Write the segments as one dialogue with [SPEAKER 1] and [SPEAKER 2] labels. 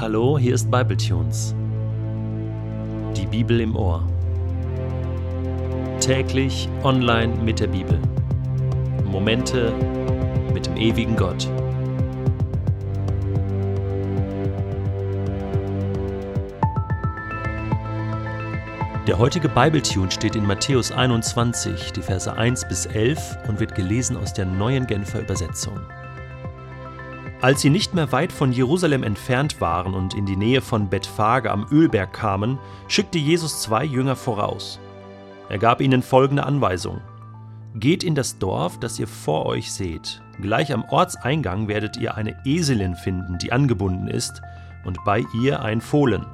[SPEAKER 1] Hallo, hier ist Bibletunes. Die Bibel im Ohr. Täglich online mit der Bibel. Momente mit dem ewigen Gott. Der heutige Bibletune steht in Matthäus 21, die Verse 1 bis 11 und wird gelesen aus der neuen Genfer Übersetzung. Als sie nicht mehr weit von Jerusalem entfernt waren und in die Nähe von Bethphage am Ölberg kamen, schickte Jesus zwei Jünger voraus. Er gab ihnen folgende Anweisung: Geht in das Dorf, das ihr vor euch seht. Gleich am Ortseingang werdet ihr eine Eselin finden, die angebunden ist, und bei ihr ein Fohlen.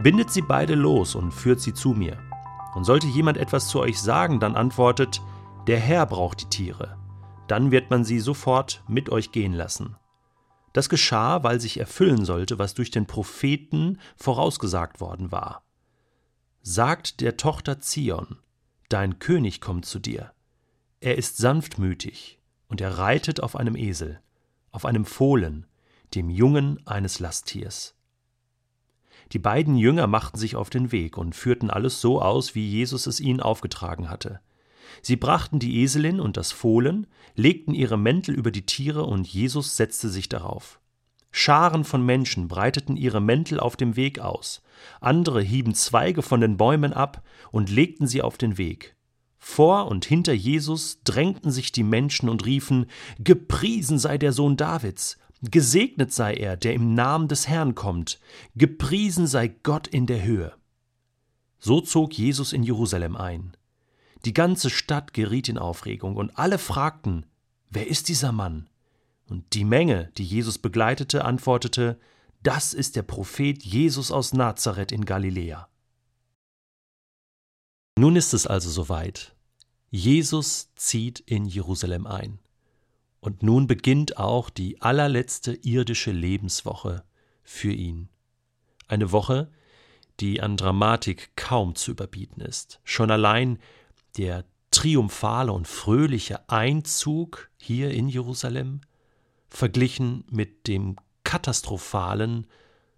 [SPEAKER 1] Bindet sie beide los und führt sie zu mir. Und sollte jemand etwas zu euch sagen, dann antwortet: Der Herr braucht die Tiere. Dann wird man sie sofort mit euch gehen lassen. Das geschah, weil sich erfüllen sollte, was durch den Propheten vorausgesagt worden war. Sagt der Tochter Zion, dein König kommt zu dir. Er ist sanftmütig und er reitet auf einem Esel, auf einem Fohlen, dem Jungen eines Lasttiers. Die beiden Jünger machten sich auf den Weg und führten alles so aus, wie Jesus es ihnen aufgetragen hatte. Sie brachten die Eselin und das Fohlen, legten ihre Mäntel über die Tiere und Jesus setzte sich darauf. Scharen von Menschen breiteten ihre Mäntel auf dem Weg aus, andere hieben Zweige von den Bäumen ab und legten sie auf den Weg. Vor und hinter Jesus drängten sich die Menschen und riefen Gepriesen sei der Sohn Davids, gesegnet sei er, der im Namen des Herrn kommt, gepriesen sei Gott in der Höhe. So zog Jesus in Jerusalem ein. Die ganze Stadt geriet in Aufregung, und alle fragten, wer ist dieser Mann? Und die Menge, die Jesus begleitete, antwortete, das ist der Prophet Jesus aus Nazareth in Galiläa. Nun ist es also soweit. Jesus zieht in Jerusalem ein. Und nun beginnt auch die allerletzte irdische Lebenswoche für ihn. Eine Woche, die an Dramatik kaum zu überbieten ist. Schon allein der triumphale und fröhliche Einzug hier in Jerusalem, verglichen mit dem katastrophalen,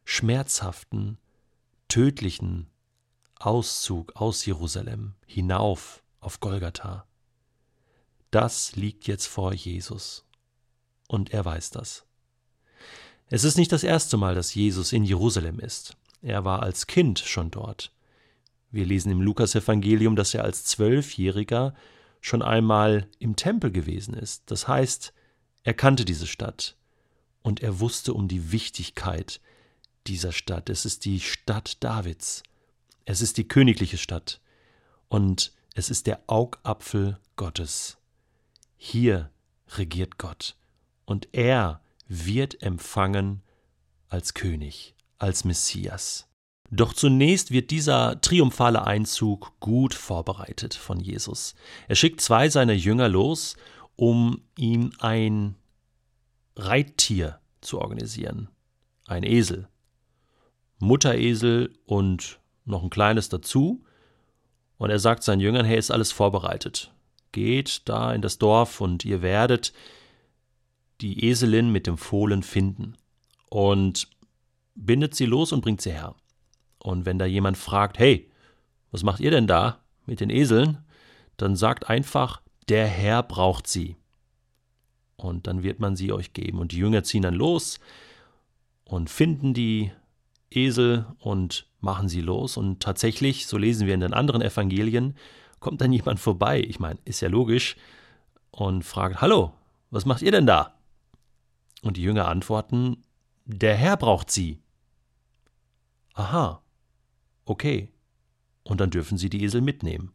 [SPEAKER 1] schmerzhaften, tödlichen Auszug aus Jerusalem hinauf auf Golgatha. Das liegt jetzt vor Jesus. Und er weiß das. Es ist nicht das erste Mal, dass Jesus in Jerusalem ist. Er war als Kind schon dort. Wir lesen im Lukasevangelium, dass er als Zwölfjähriger schon einmal im Tempel gewesen ist. Das heißt, er kannte diese Stadt und er wusste um die Wichtigkeit dieser Stadt. Es ist die Stadt Davids. Es ist die königliche Stadt. Und es ist der Augapfel Gottes. Hier regiert Gott. Und er wird empfangen als König, als Messias. Doch zunächst wird dieser triumphale Einzug gut vorbereitet von Jesus. Er schickt zwei seiner Jünger los, um ihm ein Reittier zu organisieren. Ein Esel. Mutteresel und noch ein kleines dazu. Und er sagt seinen Jüngern, hey, ist alles vorbereitet. Geht da in das Dorf und ihr werdet die Eselin mit dem Fohlen finden. Und bindet sie los und bringt sie her. Und wenn da jemand fragt, hey, was macht ihr denn da mit den Eseln? Dann sagt einfach, der Herr braucht sie. Und dann wird man sie euch geben. Und die Jünger ziehen dann los und finden die Esel und machen sie los. Und tatsächlich, so lesen wir in den anderen Evangelien, kommt dann jemand vorbei. Ich meine, ist ja logisch. Und fragt, hallo, was macht ihr denn da? Und die Jünger antworten, der Herr braucht sie. Aha, okay. Und dann dürfen sie die Esel mitnehmen.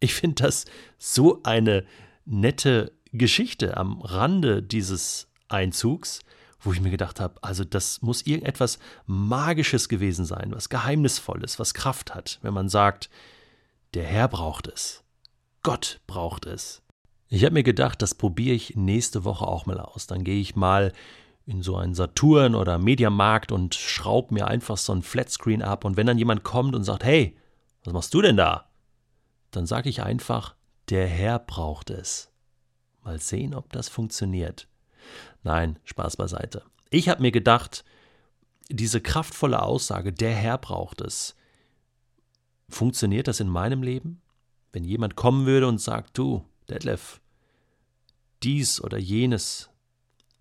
[SPEAKER 1] Ich finde das so eine nette Geschichte am Rande dieses Einzugs, wo ich mir gedacht habe, also das muss irgendetwas Magisches gewesen sein, was Geheimnisvolles, was Kraft hat, wenn man sagt, der Herr braucht es, Gott braucht es. Ich habe mir gedacht, das probiere ich nächste Woche auch mal aus. Dann gehe ich mal in so einen Saturn oder Mediamarkt und schraube mir einfach so ein Flatscreen ab. Und wenn dann jemand kommt und sagt, hey, was machst du denn da? Dann sage ich einfach, der Herr braucht es. Mal sehen, ob das funktioniert. Nein, Spaß beiseite. Ich habe mir gedacht, diese kraftvolle Aussage, der Herr braucht es, funktioniert das in meinem Leben? Wenn jemand kommen würde und sagt, du, Detlef, dies oder jenes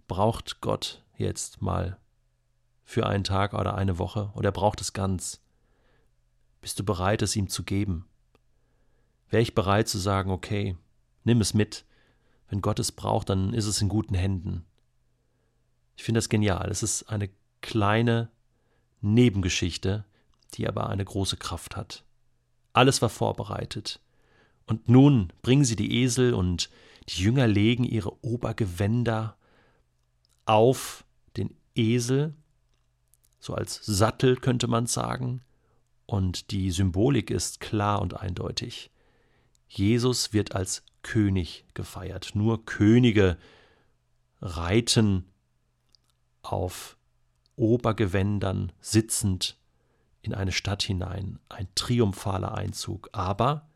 [SPEAKER 1] braucht Gott jetzt mal für einen Tag oder eine Woche oder er braucht es ganz. Bist du bereit, es ihm zu geben? Wäre ich bereit zu sagen, okay, nimm es mit. Wenn Gott es braucht, dann ist es in guten Händen. Ich finde das genial. Es ist eine kleine Nebengeschichte, die aber eine große Kraft hat. Alles war vorbereitet. Und nun bringen sie die Esel und die Jünger legen ihre Obergewänder auf den Esel, so als Sattel könnte man sagen, und die Symbolik ist klar und eindeutig. Jesus wird als König gefeiert. Nur Könige reiten auf Obergewändern sitzend in eine Stadt hinein, ein triumphaler Einzug, aber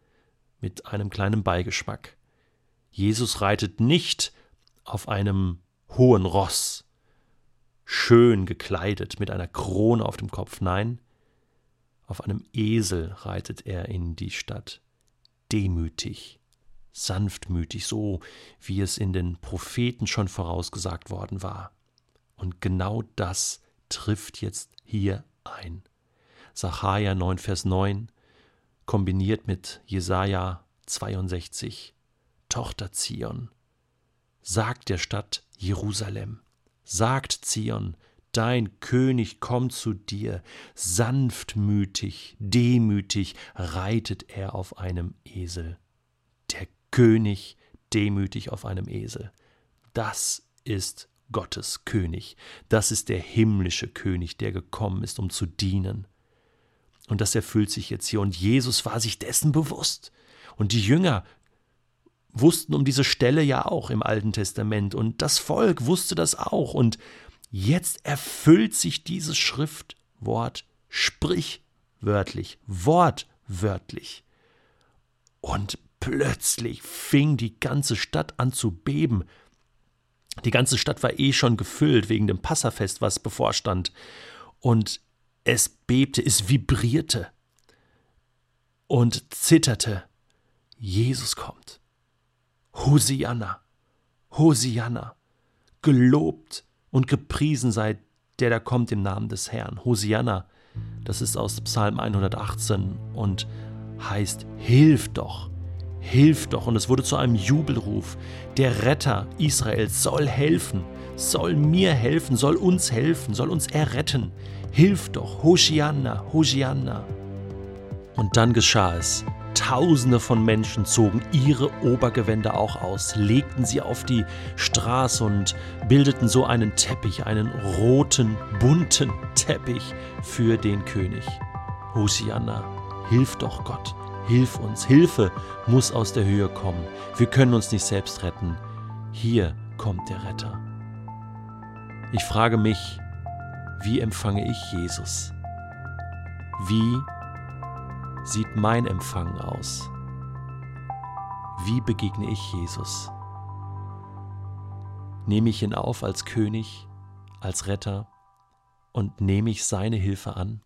[SPEAKER 1] mit einem kleinen Beigeschmack. Jesus reitet nicht auf einem hohen Ross, schön gekleidet, mit einer Krone auf dem Kopf, nein, auf einem Esel reitet er in die Stadt, demütig, sanftmütig, so wie es in den Propheten schon vorausgesagt worden war. Und genau das trifft jetzt hier ein. Sacharja 9, Vers 9, kombiniert mit Jesaja 62. Tochter Zion, sagt der Stadt Jerusalem, sagt Zion, dein König kommt zu dir, sanftmütig, demütig reitet er auf einem Esel. Der König demütig auf einem Esel. Das ist Gottes König. Das ist der himmlische König, der gekommen ist, um zu dienen. Und das erfüllt sich jetzt hier. Und Jesus war sich dessen bewusst. Und die Jünger wussten um diese Stelle ja auch im Alten Testament. Und das Volk wusste das auch. Und jetzt erfüllt sich dieses Schriftwort sprichwörtlich, wortwörtlich. Und plötzlich fing die ganze Stadt an zu beben. Die ganze Stadt war eh schon gefüllt wegen dem Passafest, was bevorstand. Und es bebte, es vibrierte und zitterte. Jesus kommt. Hosianna, Hosianna, gelobt und gepriesen sei der da kommt im Namen des Herrn. Hosianna, das ist aus Psalm 118 und heißt, hilf doch, hilf doch. Und es wurde zu einem Jubelruf. Der Retter Israels soll helfen, soll mir helfen, soll uns helfen, soll uns erretten. Hilf doch, Hosianna, Hosianna. Und dann geschah es. Tausende von Menschen zogen ihre Obergewänder auch aus, legten sie auf die Straße und bildeten so einen Teppich, einen roten, bunten Teppich für den König. Hosianna, hilf doch Gott, hilf uns, Hilfe muss aus der Höhe kommen. Wir können uns nicht selbst retten. Hier kommt der Retter. Ich frage mich, wie empfange ich Jesus? Wie sieht mein Empfang aus? Wie begegne ich Jesus? Nehme ich ihn auf als König, als Retter und nehme ich seine Hilfe an?